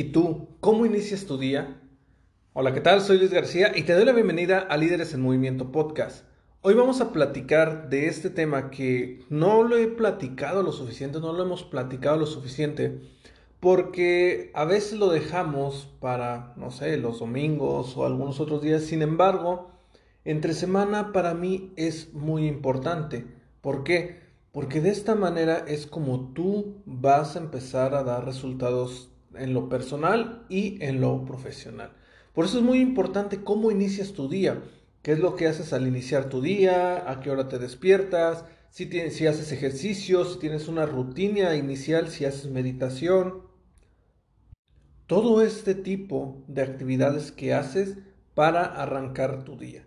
¿Y tú, cómo inicias tu día? Hola, ¿qué tal? Soy Luis García y te doy la bienvenida a Líderes en Movimiento Podcast. Hoy vamos a platicar de este tema que no lo he platicado lo suficiente, no lo hemos platicado lo suficiente, porque a veces lo dejamos para, no sé, los domingos o algunos otros días. Sin embargo, entre semana para mí es muy importante. ¿Por qué? Porque de esta manera es como tú vas a empezar a dar resultados en lo personal y en lo profesional. Por eso es muy importante cómo inicias tu día, qué es lo que haces al iniciar tu día, a qué hora te despiertas, si, tienes, si haces ejercicio, si tienes una rutina inicial, si haces meditación, todo este tipo de actividades que haces para arrancar tu día.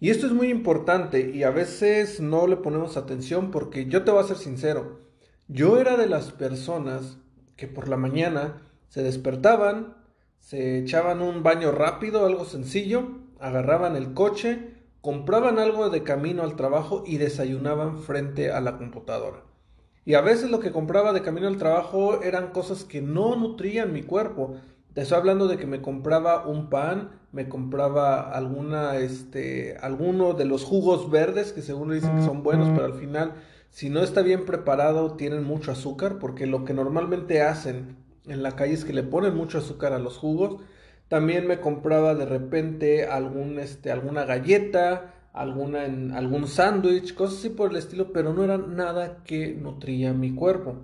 Y esto es muy importante y a veces no le ponemos atención porque yo te voy a ser sincero, yo era de las personas que por la mañana se despertaban, se echaban un baño rápido, algo sencillo, agarraban el coche, compraban algo de camino al trabajo y desayunaban frente a la computadora. Y a veces lo que compraba de camino al trabajo eran cosas que no nutrían mi cuerpo. Te estoy hablando de que me compraba un pan, me compraba alguna, este, alguno de los jugos verdes que según dicen que son buenos, pero al final, si no está bien preparado, tienen mucho azúcar, porque lo que normalmente hacen en la calle es que le ponen mucho azúcar a los jugos. También me compraba de repente este, alguna galleta, alguna en algún sándwich, cosas así por el estilo, pero no era nada que nutría mi cuerpo.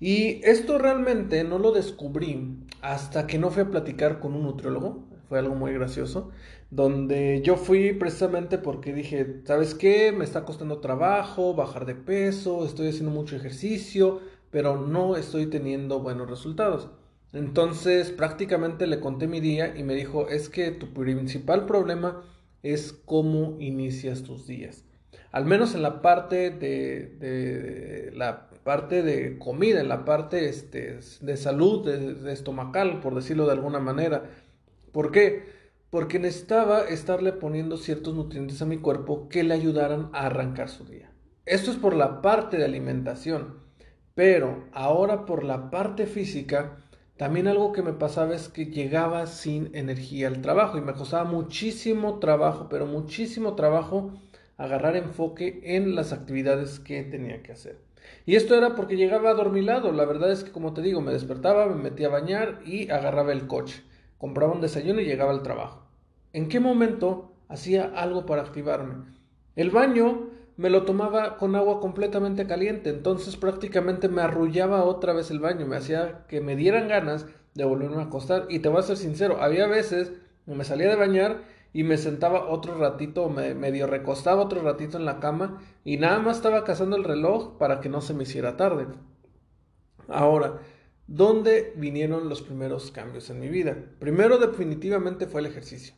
Y esto realmente no lo descubrí hasta que no fui a platicar con un nutriólogo, fue algo muy gracioso, donde yo fui precisamente porque dije, ¿sabes qué? Me está costando trabajo bajar de peso, estoy haciendo mucho ejercicio, pero no estoy teniendo buenos resultados. Entonces prácticamente le conté mi día y me dijo, es que tu principal problema es cómo inicias tus días. Al menos en la parte de, la parte de comida, en la parte este, de salud, de, estomacal, por decirlo de alguna manera. ¿Por qué? Porque necesitaba estarle poniendo ciertos nutrientes a mi cuerpo que le ayudaran a arrancar su día. Esto es por la parte de alimentación. Pero ahora por la parte física, también algo que me pasaba es que llegaba sin energía al trabajo y me costaba muchísimo trabajo, pero muchísimo trabajo agarrar enfoque en las actividades que tenía que hacer. Y esto era porque llegaba adormilado. La verdad es que, como te digo, me despertaba, me metía a bañar y agarraba el coche. Compraba un desayuno y llegaba al trabajo. ¿En qué momento hacía algo para activarme? El baño me lo tomaba con agua completamente caliente, entonces prácticamente me arrullaba otra vez el baño, me hacía que me dieran ganas de volverme a acostar. Y te voy a ser sincero, había veces que me salía de bañar y me sentaba otro ratito, me medio recostaba otro ratito en la cama y nada más estaba cazando el reloj para que no se me hiciera tarde. Ahora, ¿dónde vinieron los primeros cambios en mi vida? Primero definitivamente fue el ejercicio.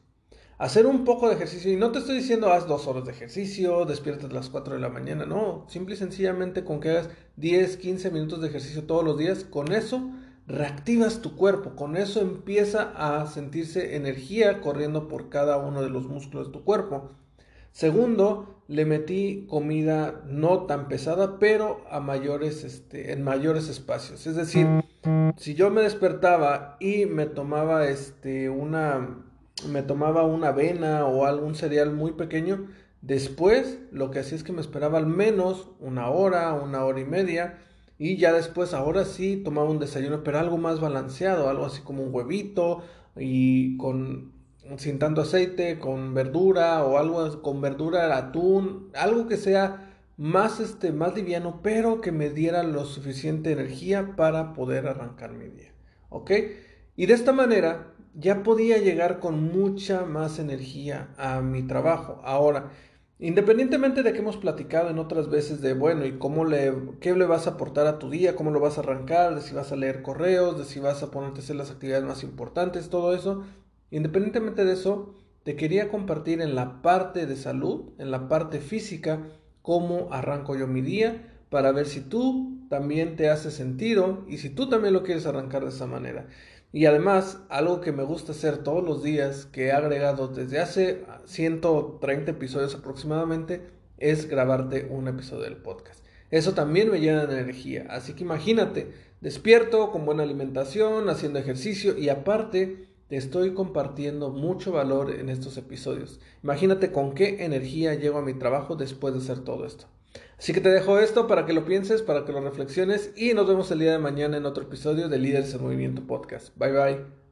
Hacer un poco de ejercicio, y no te estoy diciendo haz dos horas de ejercicio, despiertas a las 4 de la mañana, no, simple y sencillamente con que hagas 10, 15 minutos de ejercicio todos los días, con eso reactivas tu cuerpo, con eso empieza a sentirse energía corriendo por cada uno de los músculos de tu cuerpo. Segundo, le metí comida no tan pesada, pero a mayores, este, en mayores espacios. Es decir, si yo me despertaba y me tomaba este, una, me tomaba una avena o algún cereal muy pequeño, después lo que hacía es que me esperaba al menos una hora, una hora y media y ya después, ahora sí, tomaba un desayuno, pero algo más balanceado, algo así como un huevito y con sin tanto aceite, con verdura o algo con verdura, atún, algo que sea más este más liviano, pero que me diera lo suficiente energía para poder arrancar mi día. ¿Ok? Y de esta manera ya podía llegar con mucha más energía a mi trabajo. Ahora, Independientemente de que hemos platicado en otras veces de, bueno, y cómo le, qué le vas a aportar a tu día, cómo lo vas a arrancar, de si vas a leer correos, de si vas a ponerte a hacer las actividades más importantes, todo eso, independientemente de eso, te quería compartir en la parte de salud, en la parte física, cómo arranco yo mi día, para ver si tú también te hace sentido y si tú también lo quieres arrancar de esa manera. Y además, algo que me gusta hacer todos los días, que he agregado desde hace 130 episodios aproximadamente, es grabarte un episodio del podcast. Eso también me llena de energía. Así que imagínate, despierto con buena alimentación, haciendo ejercicio y aparte te estoy compartiendo mucho valor en estos episodios. Imagínate con qué energía llego a mi trabajo después de hacer todo esto. Así que te dejo esto para que lo pienses, para que lo reflexiones y nos vemos el día de mañana en otro episodio de Líderes en Movimiento Podcast. Bye bye.